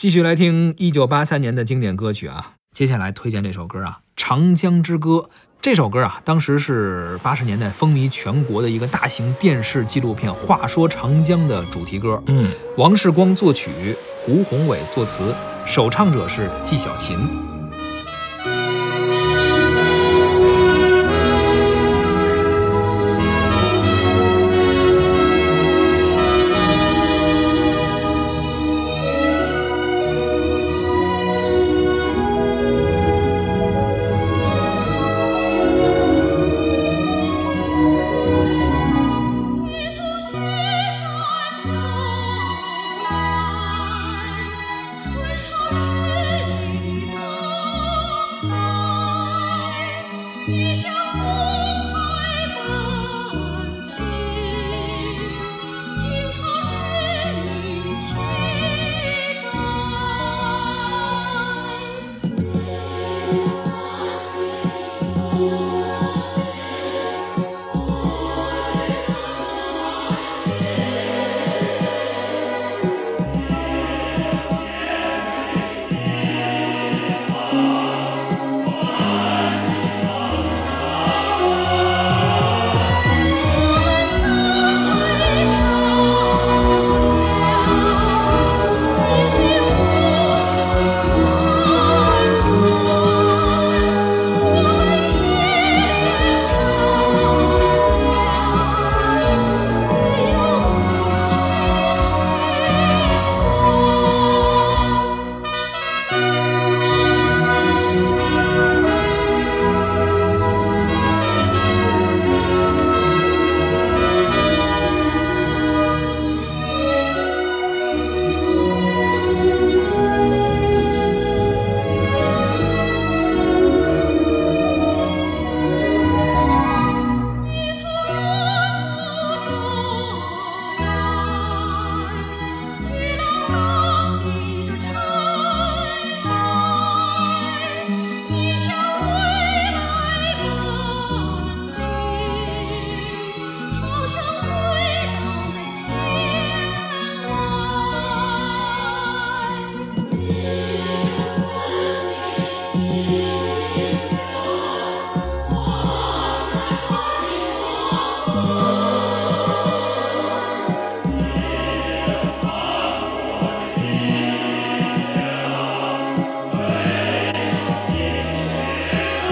继续来听一九八三年的经典歌曲啊，接下来推荐这首歌啊，《长江之歌》。这首歌啊，当时是八十年代风靡全国的一个大型电视纪录片《话说长江》的主题歌。嗯，王世光作曲，胡宏伟作词，首唱者是纪晓一声呼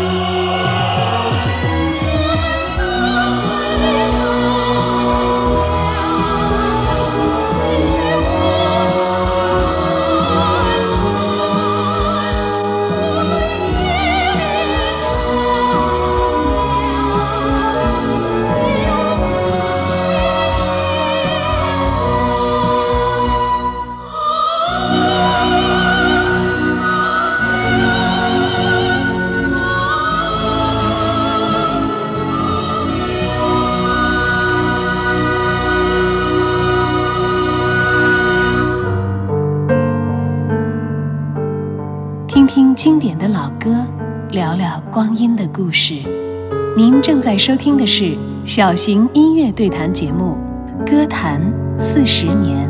Oh! 听。听经典的老歌，聊聊光阴的故事。您正在收听的是小型音乐对谈节目《歌坛四十年》。